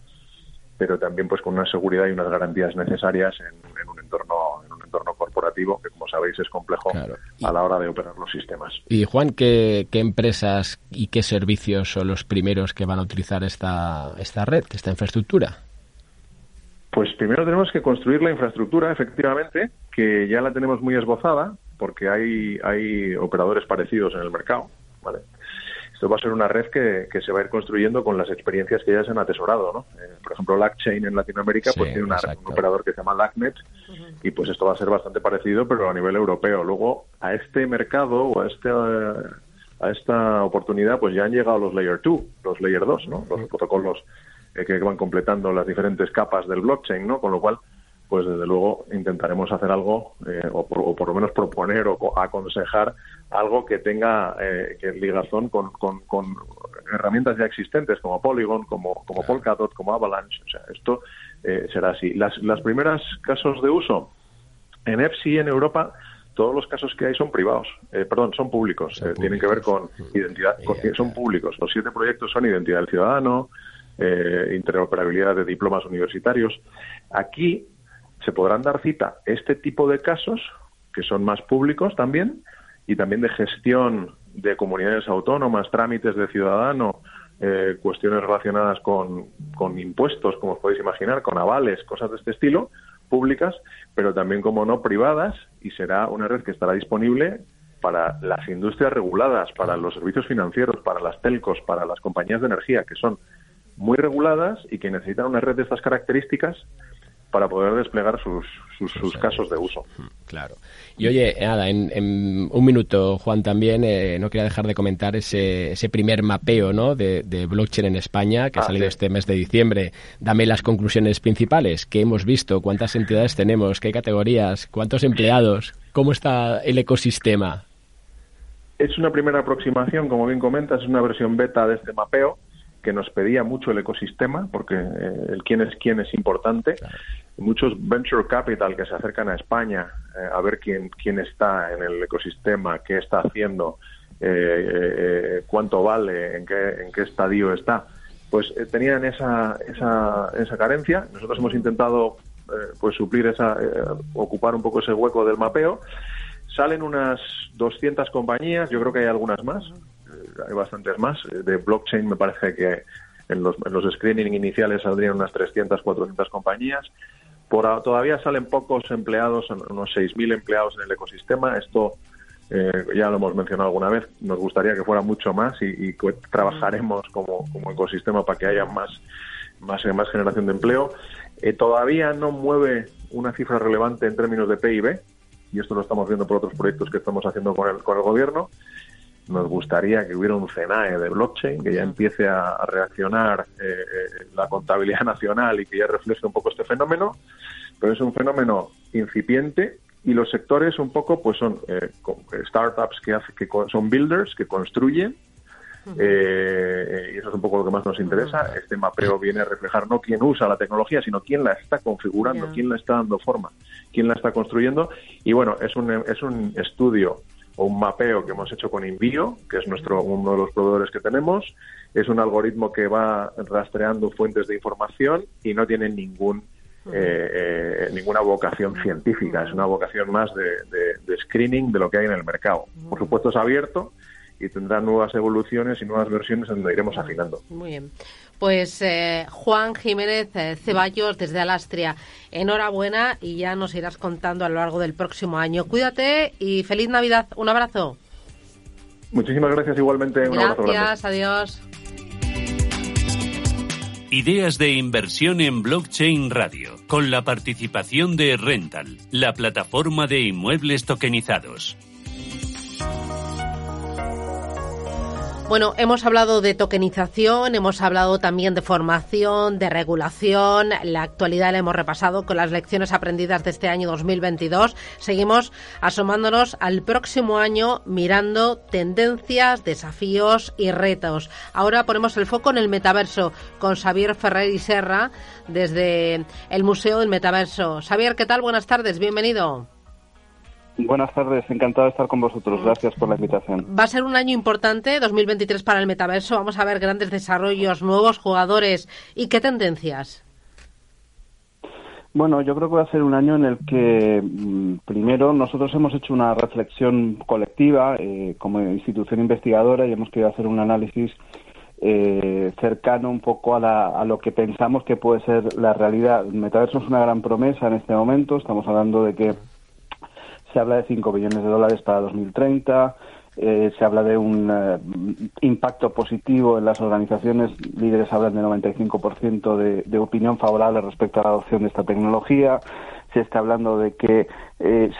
pero también pues con una seguridad y unas garantías necesarias en, un entorno en un entorno corporativo que como sabéis es complejo a la hora de operar los sistemas. Y Juan, ¿qué, empresas y qué servicios son los primeros que van a utilizar esta, esta red, esta infraestructura? Pues primero tenemos que construir la infraestructura, efectivamente, que ya la tenemos muy esbozada, porque hay, hay operadores parecidos en el mercado, ¿vale? esto va a ser una red que, se va a ir construyendo con las experiencias que ya se han atesorado, ¿no? Eh, por ejemplo, LACchain en Latinoamérica pues tiene un operador que se llama LACnet y pues esto va a ser bastante parecido, pero a nivel europeo. Luego, a este mercado o a este a esta oportunidad pues ya han llegado los Layer 2, los Layer 2, ¿no? Los protocolos eh, que van completando las diferentes capas del blockchain, ¿no? Con lo cual pues desde luego intentaremos hacer algo eh, o, por, lo menos proponer o aconsejar algo que tenga eh, que ligazón con, con, herramientas ya existentes como Polygon, como, como Polkadot, como Avalanche. O sea, esto eh, será así. Las, las primeras casos de uso en EFSI en Europa todos los casos que hay son privados, perdón, son públicos, tienen que ver con identidad, son públicos. Los siete proyectos son identidad del ciudadano, interoperabilidad de diplomas universitarios. Aquí se podrán dar cita este tipo de casos, que son más públicos también, y también de gestión de comunidades autónomas, trámites de ciudadano, eh, cuestiones relacionadas con, con, impuestos, como os podéis imaginar, con avales, cosas de este estilo, públicas, pero también, como no, privadas, y será una red que estará disponible para las industrias reguladas, para los servicios financieros, para las telcos, para las compañías de energía, que son muy reguladas y que necesitan una red de estas características para poder desplegar sus, sus, casos de uso. Mm, claro. Y oye, nada, en, un minuto, Juan, también eh, no quería dejar de comentar ese, ese primer mapeo ¿no? de, blockchain en España que ha ah, salido este mes de diciembre. Dame las conclusiones principales. ¿Qué hemos visto? ¿Cuántas entidades tenemos? ¿Qué categorías? ¿Cuántos empleados? ¿Cómo está el ecosistema? Es una primera aproximación, como bien comentas, es una versión beta de este mapeo que nos pedía mucho el ecosistema, porque eh, el quién es quién es importante. Muchos venture capital que se acercan a España eh, a ver quién, quién está en el ecosistema, qué está haciendo, eh, cuánto vale, en qué, en qué estadio está, pues tenían esa, esa, esa carencia. Nosotros hemos intentado pues suplir esa, ocupar un poco ese hueco del mapeo. Salen unas 200 compañías, yo creo que hay algunas más, hay bastantes más. Eh, de blockchain me parece que en los, en screening iniciales saldrían unas 300, 400 compañías. Por, todavía salen pocos empleados, unos 6.000 empleados en el ecosistema. Esto eh, ya lo hemos mencionado alguna vez. Nos gustaría que fuera mucho más y, trabajaremos como, como, ecosistema para que haya más, más, más generación de empleo. Eh, todavía no mueve una cifra relevante en términos de PIB, y esto lo estamos viendo por otros proyectos que estamos haciendo con el, con el gobierno nos gustaría que hubiera un CENAE de blockchain que ya empiece a, reaccionar eh, eh, la contabilidad nacional y que ya refleje un poco este fenómeno, pero es un fenómeno incipiente y los sectores un poco pues son eh, startups que, hace, que son builders que construyen y eso es un poco lo que más nos interesa. Este mapeo viene a reflejar no quién usa la tecnología, sino quién la está configurando, quién la está dando forma, quién la está construyendo. Y bueno, es un, es un estudio o un mapeo que hemos hecho con Envío, que es nuestro uno de los proveedores que tenemos. Es un algoritmo que va rastreando fuentes de información y no tiene ningún eh, ninguna vocación científica, es una vocación más de, screening de lo que hay en el mercado. Por supuesto es abierto y tendrá nuevas evoluciones y nuevas versiones en donde iremos afinando. Muy bien. Pues eh, Juan Jiménez eh, Ceballos desde Alastria, enhorabuena y ya nos irás contando a lo largo del próximo año. Cuídate y feliz Navidad. Un abrazo. Muchísimas gracias igualmente. Un gracias, adiós. Ideas de inversión en blockchain radio, con la participación de Rental, la plataforma de inmuebles tokenizados. Bueno, hemos hablado de tokenización, hemos hablado también de formación, de regulación. La actualidad la hemos repasado con las lecciones aprendidas de este año 2022. Seguimos asomándonos al próximo año mirando tendencias, desafíos y retos. Ahora ponemos el foco en el metaverso con Xavier Ferrer y Serra desde el Museo del Metaverso. Xavier, ¿qué tal? Buenas tardes, bienvenido. Buenas tardes, encantado de estar con vosotros. Gracias por la invitación. Va a ser un año importante, 2023 para el metaverso. Vamos a ver grandes desarrollos, nuevos jugadores y qué tendencias. Bueno, yo creo que va a ser un año en el que, mm, primero, nosotros hemos hecho una reflexión colectiva eh, como institución investigadora y hemos querido hacer un análisis eh, cercano un poco a, a, lo que pensamos que puede ser la realidad. El metaverso es una gran promesa en este momento. Estamos hablando de que se habla de 5 billones de dólares para 2030, eh, se habla de un eh, impacto positivo en las organizaciones, líderes hablan de 95% de, de opinión favorable respecto a la adopción de esta tecnología, se está hablando de que eh,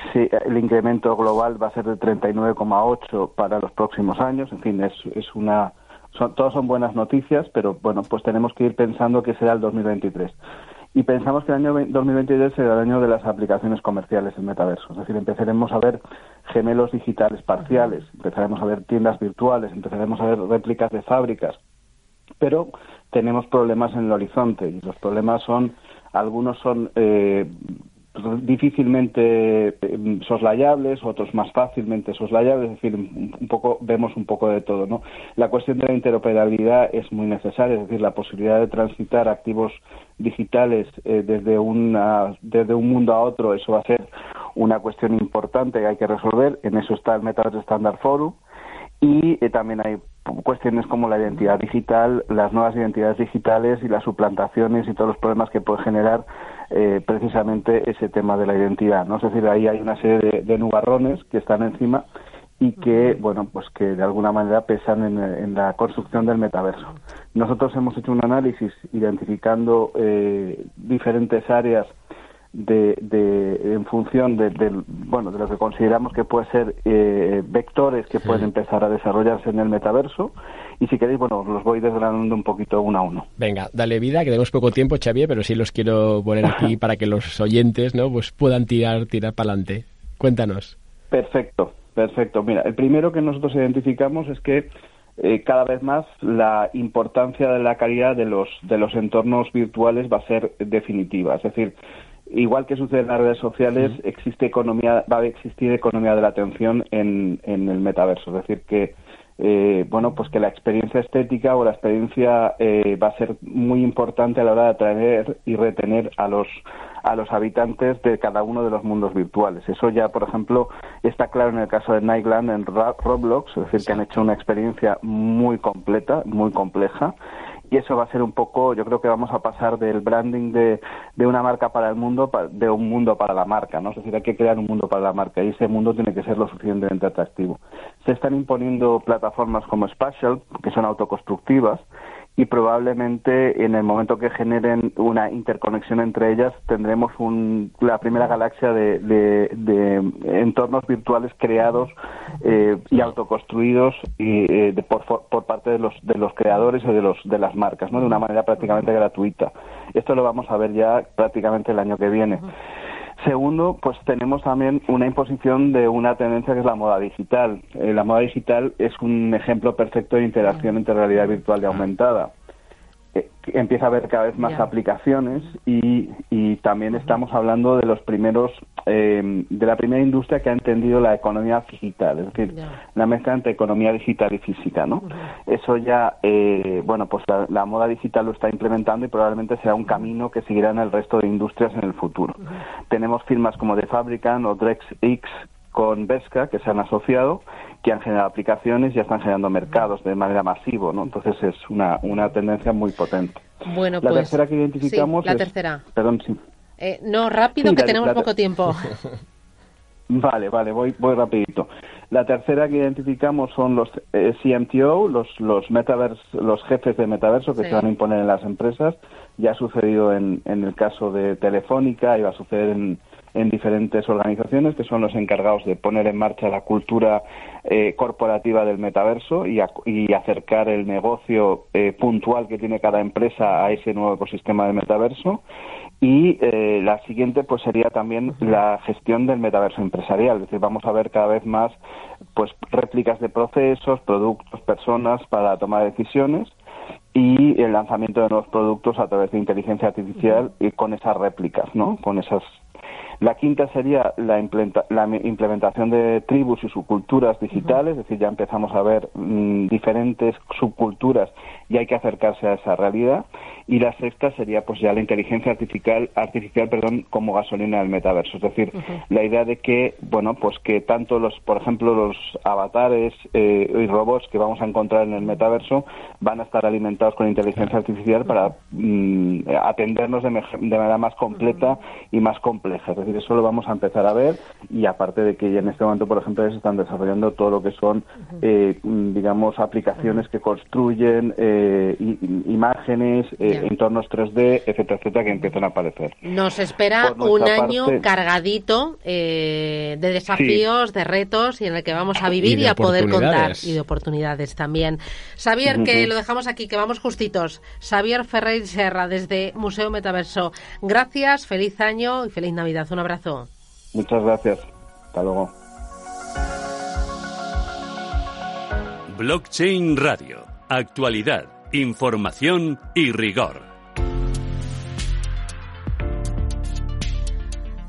el incremento global va a ser de 39,8 para los próximos años, en fin, es, es una... Son, todas son buenas noticias, pero bueno, pues tenemos que ir pensando que será el 2023 y pensamos que el año 2023 será el año de las aplicaciones comerciales en metaverso. Es decir, empezaremos a ver gemelos digitales parciales, empezaremos a ver tiendas virtuales, empezaremos a ver réplicas de fábricas. Pero tenemos problemas en el horizonte y los problemas son, algunos son eh, difícilmente em, soslayables, otros más fácilmente soslayables, es decir, un poco vemos un poco de todo, ¿no? La cuestión de la interoperabilidad es muy necesaria, es decir, la posibilidad de transitar activos digitales eh, desde una desde un mundo a otro, eso va a ser una cuestión importante que hay que resolver, en eso está el Metaverse Standard Forum y eh, también hay cuestiones como la identidad digital, las nuevas identidades digitales y las suplantaciones y todos los problemas que puede generar eh, precisamente ese tema de la identidad. ¿no? Es decir, ahí hay una serie de, nubarrones que están encima y que, bueno, pues que de alguna manera pesan en, la construcción del metaverso. Nosotros hemos hecho un análisis identificando eh, diferentes áreas de, de, en función de, bueno de lo que consideramos que puede ser eh, vectores que pueden empezar a desarrollarse en el metaverso. Y si queréis bueno los voy desgranando un poquito uno a uno. Venga dale vida que tenemos poco tiempo Xavier pero sí los quiero poner aquí para que los oyentes no pues puedan tirar tirar para adelante cuéntanos. Perfecto perfecto. Mira el primero que nosotros identificamos es que eh, cada vez más la importancia de la calidad de los de los entornos virtuales va a ser definitiva. Es decir igual que sucede en las redes sociales, existe economía, va a existir economía de la atención en, en el metaverso. Es decir, que eh, bueno, pues que la experiencia estética o la experiencia eh, va a ser muy importante a la hora de atraer y retener a los a los habitantes de cada uno de los mundos virtuales. Eso ya, por ejemplo, está claro en el caso de Nightland en Roblox, es decir, que han hecho una experiencia muy completa, muy compleja y eso va a ser un poco, yo creo que vamos a pasar del branding de, de una marca para el mundo, de un mundo para la marca, ¿no? Es decir, hay que crear un mundo para la marca y ese mundo tiene que ser lo suficientemente atractivo. Se están imponiendo plataformas como Spatial, que son autoconstructivas, y probablemente en el momento que generen una interconexión entre ellas tendremos un, la primera galaxia de, de, entornos virtuales creados eh, y autoconstruidos y, eh, por, por, parte de los, de los creadores o de, los, de las marcas, ¿no? de una manera prácticamente gratuita. Esto lo vamos a ver ya prácticamente el año que viene. Segundo, pues tenemos también una imposición de una tendencia que es la moda digital. Eh, la moda digital es un ejemplo perfecto de interacción entre realidad virtual y aumentada. Eh, empieza a haber cada vez más aplicaciones y, y, también estamos hablando de los primeros eh, de la primera industria que ha entendido la economía digital es decir la mezcla entre economía digital y física no eso ya eh, bueno pues la, moda digital lo está implementando y probablemente será un camino que seguirá en el resto de industrias en el futuro. Tenemos firmas como The Fabricant o DrexX con Vesca que se han asociado que han generado aplicaciones y ya están generando mercados de manera masiva, ¿no? Entonces es una, una tendencia muy potente. Bueno, la pues, tercera que identificamos la tercera. Perdón, sí. Eh, no, rápido, que tenemos poco tiempo. Vale, vale, voy, voy rapidito. La tercera que identificamos son los eh, CMTO, los, los, metaverse, los jefes de metaverso que se van a imponer en las empresas. Ya ha sucedido en, en el caso de Telefónica y va a suceder en, en diferentes organizaciones que son los encargados de poner en marcha la cultura eh, corporativa del metaverso y, acercar el negocio eh, puntual que tiene cada empresa a ese nuevo ecosistema del metaverso. Y eh, la siguiente pues sería también la gestión del metaverso empresarial, es decir, vamos a ver cada vez más pues réplicas de procesos, productos, personas para tomar decisiones y el lanzamiento de nuevos productos a través de inteligencia artificial y con esas réplicas, ¿no? Con esas la quinta sería la, implementación de tribus y subculturas digitales, es decir, ya empezamos a ver mm, diferentes subculturas y hay que acercarse a esa realidad. Y la sexta sería pues ya la inteligencia artificial, artificial perdón, como gasolina del metaverso, es decir, la idea de que, bueno, pues que tanto los, por ejemplo, los avatares eh, y robots que vamos a encontrar en el metaverso van a estar alimentados con inteligencia artificial para mm, atendernos de, de, manera más completa y más compleja. Es decir, eso lo vamos a empezar a ver y aparte de que en este momento, por ejemplo, se están desarrollando todo lo que son, eh, digamos, aplicaciones que construyen eh, imágenes, eh, entornos 3D, etcétera, etcétera, que empiezan a aparecer. Nos espera un año cargadito de desafíos, de retos y en el que vamos a vivir y, a poder contar y de oportunidades también. Xavier, que lo dejamos aquí, que vamos justitos. Xavier Ferrer Serra desde Museo Metaverso. Gracias, feliz año y feliz Navidad abrazo. Muchas gracias. Hasta luego. Blockchain Radio. Actualidad, información y rigor.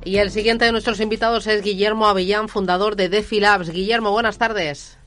Y el siguiente de nuestros invitados es Guillermo Avellán, fundador de DeFi Labs. Guillermo, buenas tardes.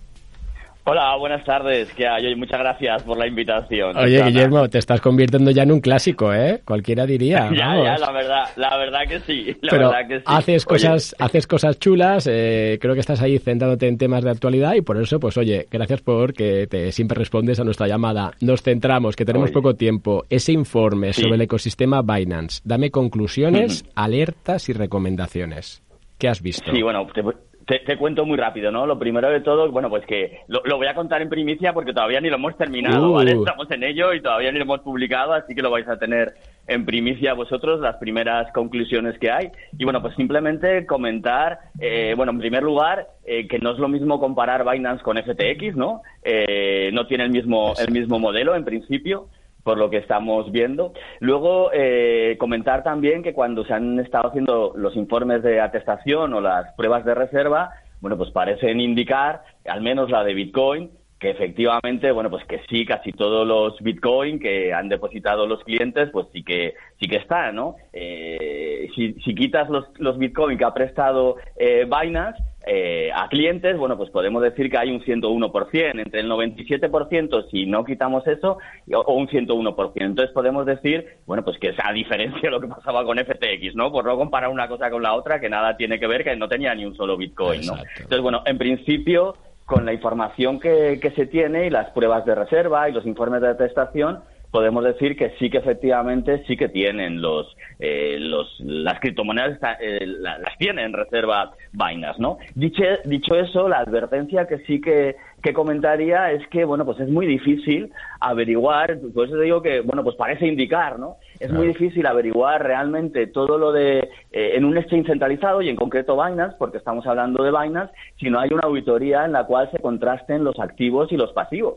Hola, buenas tardes. ¿Qué hay? muchas gracias por la invitación. Oye, Guillermo, te estás convirtiendo ya en un clásico, ¿eh? Cualquiera diría. ya, ya, la verdad, la verdad que sí. La Pero verdad que sí. haces cosas, haces cosas chulas. Eh, creo que estás ahí centrándote en temas de actualidad y por eso, pues, oye, gracias por que te siempre respondes a nuestra llamada. Nos centramos, que tenemos poco tiempo. Ese informe sobre el ecosistema Binance. Dame conclusiones, alertas y recomendaciones. ¿Qué has visto? Sí, bueno, te, te, cuento muy rápido, ¿no? Lo primero de todo, bueno, pues que lo, voy a contar en primicia porque todavía ni lo hemos terminado, ¿vale? Uh. Estamos en ello y todavía ni lo hemos publicado, así que lo vais a tener en primicia vosotros las primeras conclusiones que hay. Y bueno, pues simplemente comentar, eh, bueno, en primer lugar, eh, que no es lo mismo comparar Binance con FTX, ¿no? Eh, no tiene el mismo, el mismo modelo en principio por lo que estamos viendo. Luego, eh, comentar también que cuando se han estado haciendo los informes de atestación o las pruebas de reserva, bueno, pues parecen indicar, al menos la de Bitcoin, que efectivamente, bueno, pues que sí, casi todos los Bitcoin que han depositado los clientes, pues sí que sí que están, ¿no? Eh, si, si, quitas los, los Bitcoin que ha prestado eh, Binance, eh, a clientes, bueno, pues podemos decir que hay un 101%, entre el 97% si no quitamos eso, o un 101%. Entonces podemos decir, bueno, pues que a diferencia de lo que pasaba con FTX, ¿no? Por no comparar una cosa con la otra, que nada tiene que ver, que no tenía ni un solo Bitcoin, ¿no? Entonces, bueno, en principio, con la información que, que se tiene y las pruebas de reserva y los informes de atestación, podemos decir que sí que efectivamente sí que tienen los, eh, los las criptomonedas eh, las tienen en reserva vainas, ¿no? Dicho, dicho eso, la advertencia que sí que, que comentaría es que, bueno, pues es muy difícil averiguar, por eso digo que, bueno, pues parece indicar, ¿no? Es muy difícil averiguar realmente todo lo de, eh, en un exchange centralizado y en concreto Binance, porque estamos hablando de Binance, si no hay una auditoría en la cual se contrasten los activos y los pasivos.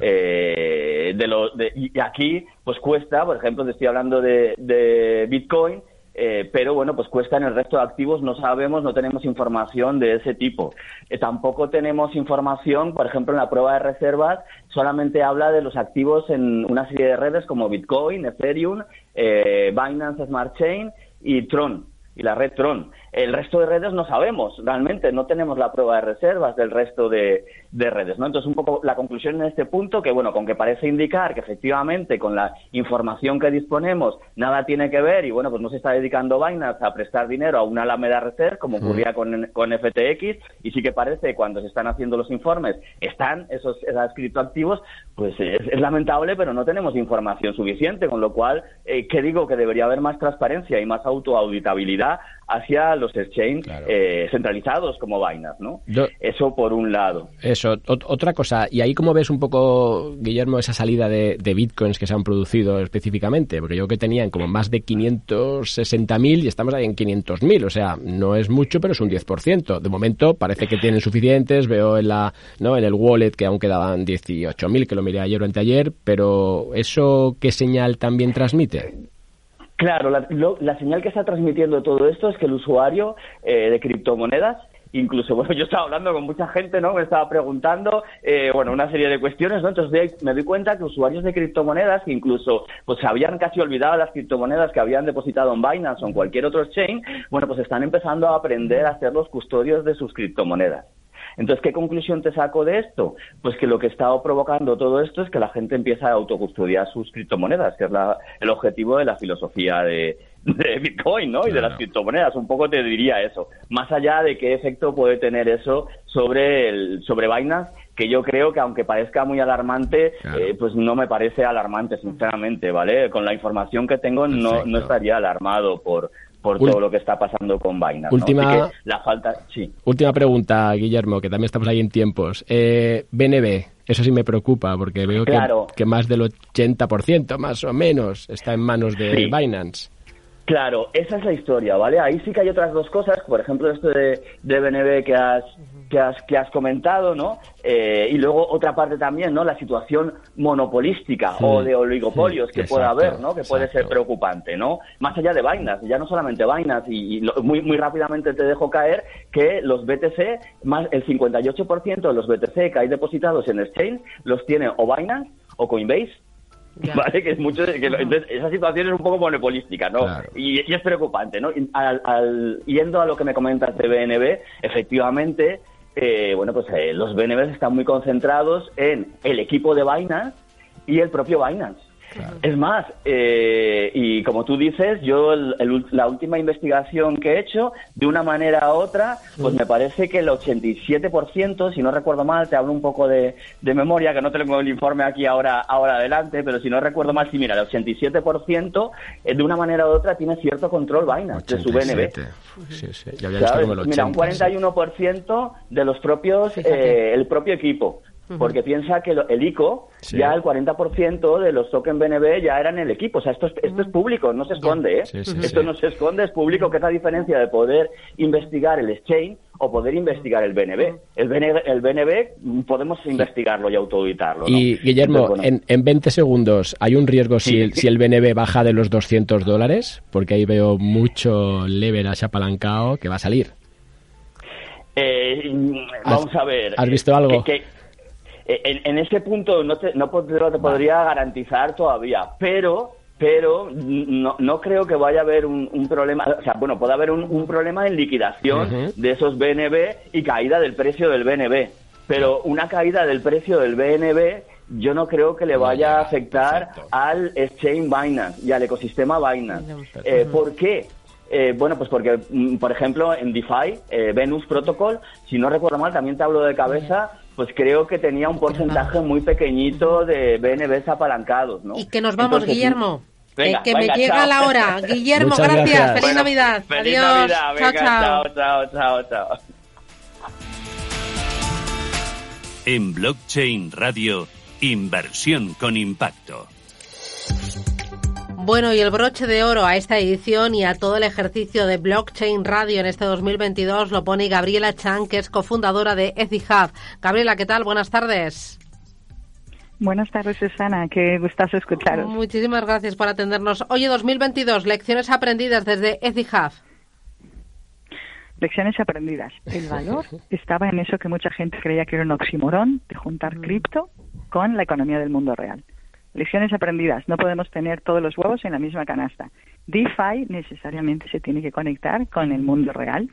Eh, de lo, y aquí, pues cuesta, por ejemplo, te estoy hablando de, Bitcoin, eh, pero bueno, pues cuesta en el resto de activos, no sabemos, no tenemos información de ese tipo. Eh, tampoco tenemos información, por ejemplo, en la prueba de reservas solamente habla de los activos en una serie de redes como Bitcoin, Ethereum, eh, Binance Smart Chain y Tron, y la red Tron. El resto de redes no sabemos, realmente, no tenemos la prueba de reservas del resto de, redes, ¿no? Entonces, un poco la conclusión en este punto, que bueno, con que parece indicar que efectivamente con la información que disponemos nada tiene que ver y bueno, pues no se está dedicando Binance a prestar dinero a una Alameda Reserve, como mm. ocurría con, con FTX, y sí que parece cuando se están haciendo los informes, están esos, esos criptoactivos, pues es, lamentable, pero no tenemos información suficiente, con lo cual, eh, ¿qué digo? Que debería haber más transparencia y más autoauditabilidad hacia los exchanges eh, centralizados como Binance, ¿no? eso por un lado. Eso, otra cosa, y ahí como ves un poco, Guillermo, esa salida de, bitcoins que se han producido específicamente, porque yo que tenían como más de 560.000 y estamos ahí en 500.000, o sea, no es mucho, pero es un 10%. De momento parece que tienen suficientes, veo en la no en el wallet que aún quedaban 18.000, que lo miré ayer o anteayer, pero ¿eso qué señal también transmite? Claro, la, señal que está transmitiendo todo esto es que el usuario eh, de criptomonedas incluso, bueno, yo estaba hablando con mucha gente, ¿no? Me estaba preguntando, eh, bueno, una serie de cuestiones, ¿no? Entonces me doy cuenta que usuarios de criptomonedas que incluso, pues habían casi olvidado las criptomonedas que habían depositado en Binance o en cualquier otro exchange, bueno, pues están empezando a aprender a ser los custodios de sus criptomonedas. Entonces, ¿qué conclusión te saco de esto? Pues que lo que está provocando todo esto es que la gente empieza a autocustodiar sus criptomonedas, que es el objetivo de la filosofía de, Bitcoin, ¿no? Y de las criptomonedas. Un poco te diría eso. Más allá de qué efecto puede tener eso sobre el, sobre Binance, que yo creo que aunque parezca muy alarmante, eh, pues no me parece alarmante, sinceramente, ¿vale? Con la información que tengo no, no estaría alarmado por, por todo lo que está pasando con Binance. Última, la falta, sí. última pregunta, Guillermo, que también estamos ahí en tiempos. Eh, BNB, eso sí me preocupa porque veo que, más del 80% más o menos está en manos de Binance. Claro, esa es la historia, ¿vale? Ahí sí que hay otras dos cosas, por ejemplo, esto de, de BNB que has, que has, que has comentado, ¿no? Eh, y luego otra parte también, ¿no? La situación monopolística o de oligopolios que pueda haber, ¿no? Que puede ser preocupante, ¿no? Más allá de Binance, ya no solamente Binance, y, muy, muy rápidamente te dejo caer que los BTC, más el 58% de los BTC que hay depositados en Exchange los tiene o Binance o Coinbase ¿Vale? Que es mucho. Que entonces, esa situación es un poco monopolística, ¿no? Y, es preocupante, ¿no? Al, yendo a lo que me comentas de BNB, efectivamente, eh, bueno, pues eh, los BNB están muy concentrados en el equipo de Binance y el propio Binance. Es más, eh, y como tú dices, yo la última investigación que he hecho, de una manera u otra, pues me parece que el 87%, si no recuerdo mal, te hablo un poco de, memoria, que no tengo el informe aquí ahora, ahora adelante, pero si no recuerdo mal, sí, mira, el 87% eh, de una manera u otra tiene cierto control Binance de su BNB. Sí, sí. Ya mira, un 41% de los propios, eh, el propio equipo porque piensa que el ICO, ya el 40% de los tokens BNB ya eran el equipo. O sea, esto es, esto es público, no se esconde. ¿eh? esto no se esconde, es público, que es la diferencia de poder investigar el exchange o poder investigar el BNB. El BNB, el BNB podemos investigarlo y autoeditarlo. Y Guillermo, en, en 20 segundos, ¿hay un riesgo si, el, si el BNB baja de los 200 dólares? Porque ahí veo mucho leverage apalancado que va a salir. Eh, vamos a ver. ¿Has visto algo? Eh, en, ese punto no te, no te podría garantizar todavía, pero pero no, no creo que vaya a haber un, problema, o sea, bueno, puede haber un, problema en liquidación de esos BNB y caída del precio del BNB, pero una caída del precio del BNB yo no creo que le vaya a afectar al exchange Binance y al ecosistema Binance. Eh, ¿Por qué? Eh, bueno, pues porque, mm, por ejemplo, en DeFi, Venus Protocol, si no recuerdo mal, también te hablo de cabeza, pues creo que tenía un porcentaje muy pequeñito de BNBs apalancados, ¿no? Y que nos vamos, Guillermo. que me llega la hora. Guillermo, gracias. Feliz Navidad. Adiós. chao, chao, chao, chao, chao. En Blockchain Radio, inversión con impacto. Bueno, y el broche de oro a esta edición y a todo el ejercicio de Blockchain Radio en este 2022 lo pone Gabriela Chan, que es cofundadora de EthiHub. Gabriela, ¿qué tal? Buenas tardes. Buenas tardes, Susana. Qué gustazo escucharos. Muchísimas gracias por atendernos. Oye, 2022, lecciones aprendidas desde Etihad. Lecciones aprendidas. El valor estaba en eso que mucha gente creía que era un oximorón de juntar mm. cripto con la economía del mundo real. Lecciones aprendidas. No podemos tener todos los huevos en la misma canasta. DeFi necesariamente se tiene que conectar con el mundo real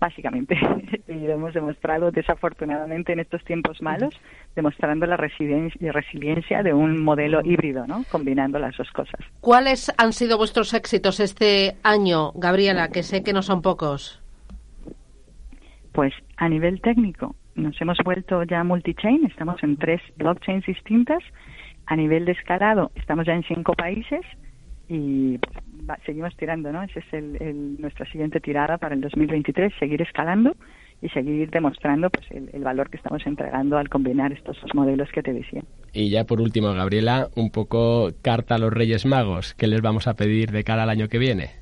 básicamente. y lo hemos demostrado desafortunadamente en estos tiempos malos, demostrando la resiliencia de un modelo híbrido, ¿no? combinando las dos cosas. ¿Cuáles han sido vuestros éxitos este año, Gabriela, que sé que no son pocos? Pues a nivel técnico, nos hemos vuelto ya multi-chain, estamos en tres blockchains distintas. A nivel de escalado, estamos ya en cinco países y seguimos tirando, ¿no? Esa es el, nuestra siguiente tirada para el 2023, seguir escalando y seguir demostrando pues, el, valor que estamos entregando al combinar estos dos modelos que te decía. Y ya por último, Gabriela, un poco carta a los Reyes Magos. ¿Qué les vamos a pedir de cara al año que viene?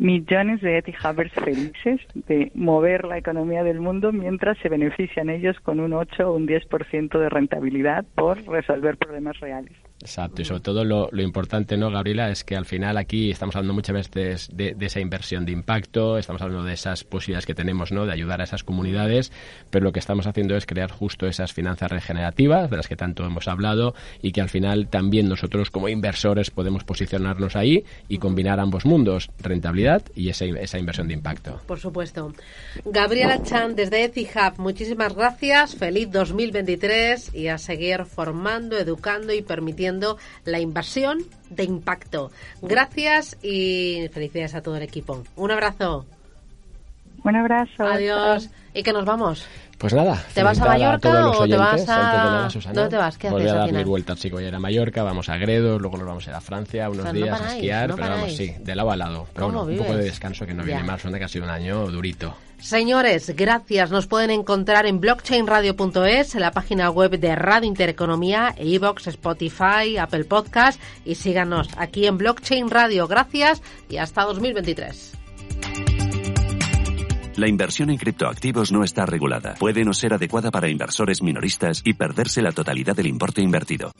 Millones de Etihabers felices de mover la economía del mundo mientras se benefician ellos con un 8 o un 10% de rentabilidad por resolver problemas reales. Exacto, y sobre todo lo, importante, ¿no, Gabriela? Es que al final aquí estamos hablando muchas veces de, esa inversión de impacto, estamos hablando de esas posibilidades que tenemos, ¿no?, de ayudar a esas comunidades, pero lo que estamos haciendo es crear justo esas finanzas regenerativas de las que tanto hemos hablado y que al final también nosotros como inversores podemos posicionarnos ahí y combinar ambos mundos, rentabilidad y esa, esa inversión de impacto. Por supuesto. Gabriela Chan desde EtiHub, muchísimas gracias, feliz 2023 y a seguir formando, educando y permitiendo la inversión de impacto. Gracias y felicidades a todo el equipo. Un abrazo. Un abrazo. Adiós. ¿Y que nos vamos? Pues nada. ¿Te vas a Mallorca o te vas a.? ¿Dónde te vas? ¿Qué haces? Voy a dar mi vuelta, chico. Voy a ir a Mallorca, vamos a Gredos, luego nos vamos a ir a Francia unos días a esquiar, pero vamos, sí, de lado a lado. Pero bueno, un poco de descanso que no viene mal, suena que ha sido un año durito. Señores, gracias. Nos pueden encontrar en blockchainradio.es, en la página web de Radio Intereconomía, Evox, Spotify, Apple Podcast y síganos aquí en Blockchain Radio. Gracias y hasta 2023. La inversión en criptoactivos no está regulada. Puede no ser adecuada para inversores minoristas y perderse la totalidad del importe invertido.